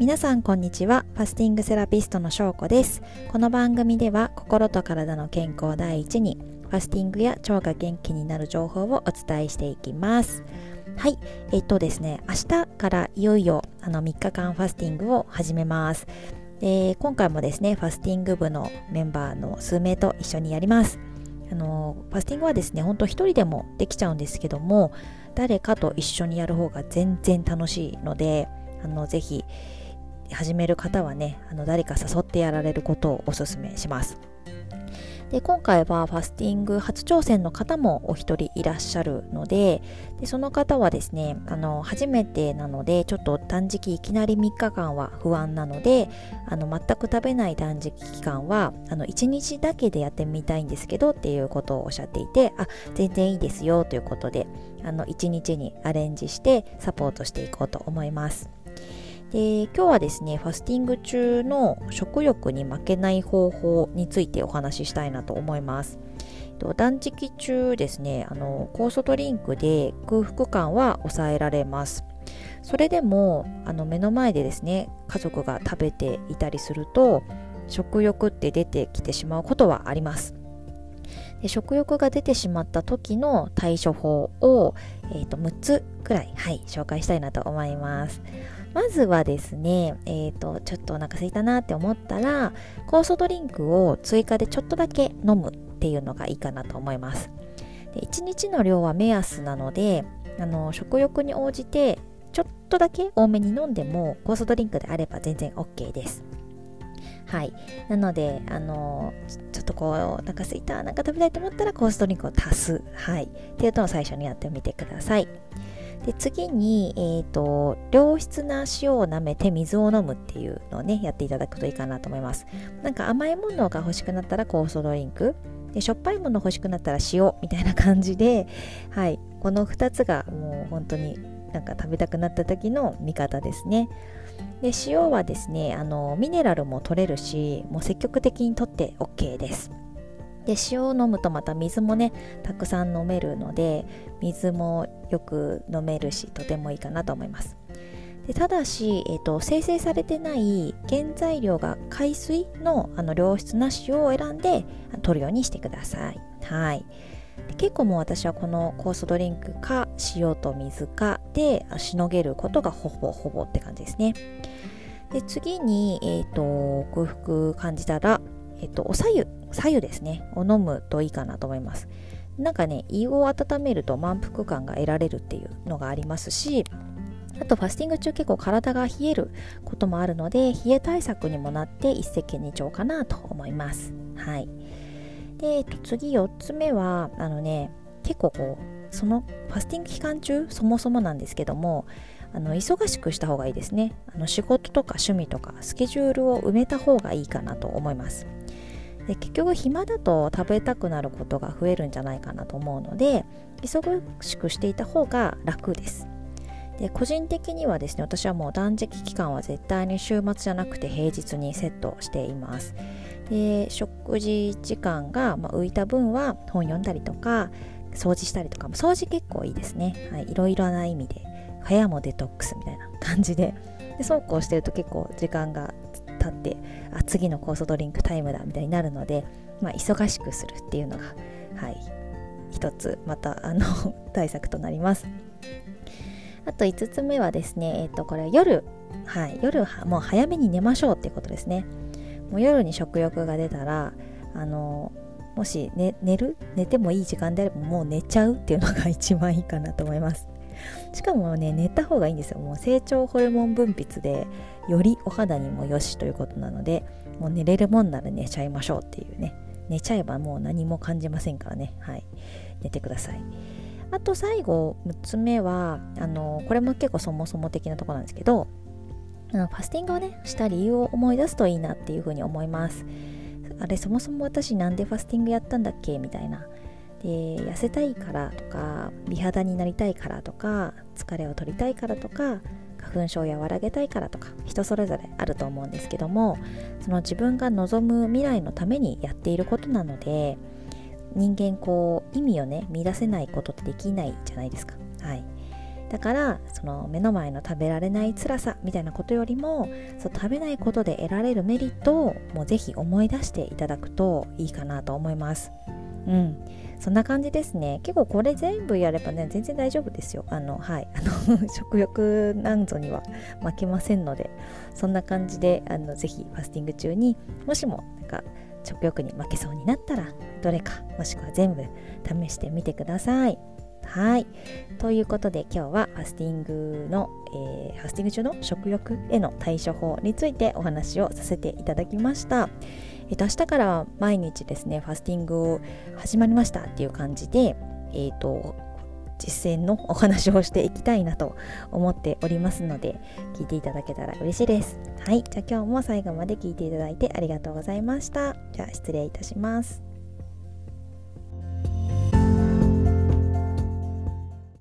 皆さんこんにちは。ファスティングセラピストのしょうこです。この番組では心と体の健康第一にファスティングや腸が元気になる情報をお伝えしていきます。はい。えっとですね明日からいよいよあの3日間ファスティングを始めます。で今回もですねファスティング部のメンバーの数名と一緒にやります。あのファスティングはですねほんと一人でもできちゃうんですけども誰かと一緒にやる方が全然楽しいのであのぜひ始める方はねあの誰か誘ってやられることをおすすめしますで今回はファスティング初挑戦の方もお一人いらっしゃるのででその方はですねあの初めてなのでちょっと断食いきなり3日間は不安なのであの全く食べない断食期間はあの1日だけでやってみたいんですけどっていうことをおっしゃっていてあ全然いいですよということであの1日にアレンジしてサポートしていこうと思います。で今日はですねファスティング中の食欲に負けない方法についてお話ししたいなと思います。断食中ですねあの酵素ドリンクで空腹感は抑えられます。それでもあの目の前でですね家族が食べていたりすると食欲って出てきてしまうことはあります。食欲が出てしまった時の対処法を、えーと、6つくらい、はい、紹介したいなと思いますまずはですね、え、ー、と、ちょっとお腹すいたなって思ったら、酵素ドリンクを追加でちょっとだけ飲むっていうのがいいかなと思います。で1日の量は目安なので、あの食欲に応じてちょっとだけ多めに飲んでも酵素ドリンクであれば全然 OK です。はい。なので、あのちょっとこう、お腹すいた、なんか食べたいと思ったら酵素ドリンクを足す。はい。っていうのを最初にやってみてください。で次に、えーと、良質な塩を舐めて水を飲むっていうのをねやっていただくといいかなと思いますなんか甘いものが欲しくなったら酵素ドリンクでしょっぱいもの欲しくなったら塩みたいな感じではいこの2つがもう本当になんか食べたくなった時の味方ですね。で塩はですねあのミネラルも取れるしもう積極的に取って OK です。で塩を飲むとまた水もねたくさん飲めるので水もよく飲めるしとてもいいかなと思います。でただし、えーと、生成されてない原材料が海水のあの良質な塩を選んで取るようにしてください。はい。結構もう私はこの酵素ドリンクか塩と水かでしのげることがほぼほぼって感じですね。で次に、えーと、空腹感じたら、えーとおさゆ左右ですね。を飲むといいかなと思います。なんかね胃を温めると満腹感が得られるっていうのがありますしあとファスティング中結構体が冷えることもあるので冷え対策にもなって一石二鳥かなと思います。はい。で、えっと、次4つ目はあのね結構こうそのファスティング期間中そもそもなんですけどもあの忙しくした方がいいですね。あの仕事とか趣味とかスケジュールを埋めた方がいいかなと思います。で結局暇だと食べたくなることが増えるんじゃないかなと思うので忙しくしていた方が楽です。で個人的にはですね私はもう断食期間は絶対に週末じゃなくて平日にセットしています。で食事時間が、ま浮いた分は本読んだりとか掃除したりとか掃除結構いいですね、はい、いろいろな意味で部屋もデトックスみたいな感じででそうこうしてると結構時間が経ってあ次の酵素ドリンクタイムだみたいになるので、まあ、忙しくするっていうのが、はい、一つまたあの 対策となります。あと5つ目はですね、えっ、と、これ夜、はい、夜もう早めに寝ましょうっていうことですね。もう夜に食欲が出たら、あの、もし、ね、寝る？寝てもいい時間であればもう寝ちゃうっていうのが一番いいかなと思います。しかもね寝た方がいいんですよ。もう成長ホルモン分泌でよりお肌にもよしということなのでもう寝れるもんなら寝ちゃいましょうっていうね。寝ちゃえばもう何も感じませんからね。はい。寝てください。あと最後6つ目はあのこれも結構そもそも的なところなんですけどあのファスティングをねした理由を思い出すといいなっていうふうに思います。あれそもそも私なんでファスティングやったんだっけみたいな。で痩せたいからとか美肌になりたいからとか疲れを取りたいからとか花粉症を和らげたいからとか人それぞれあると思うんですけどもその自分が望む未来のためにやっていることなので人間こう意味をね見出せないことってできないじゃないですか。はい、だからその目の前の食べられない辛さみたいなことよりもそう食べないことで得られるメリットをもうぜひ思い出していただくといいかなと思います。うん。そんな感じですね。結構これ全部やればね全然大丈夫ですよ。あのはい。あの 食欲なんぞには負けませんので。そんな感じであのぜひファスティング中にもしもなんか食欲に負けそうになったらどれかもしくは全部試してみてください。はい。ということで今日はファスティングの、えー、ファスティング中の食欲への対処法についてお話をさせていただきました。えっ、と、明日から毎日ですね、ファスティングを始まりましたっていう感じで、えっ、ー、と、実践のお話をしていきたいなと思っておりますので聞いていただけたら嬉しいですはいじゃあ今日も最後まで聞いていただいてありがとうございましたじゃあ失礼いたします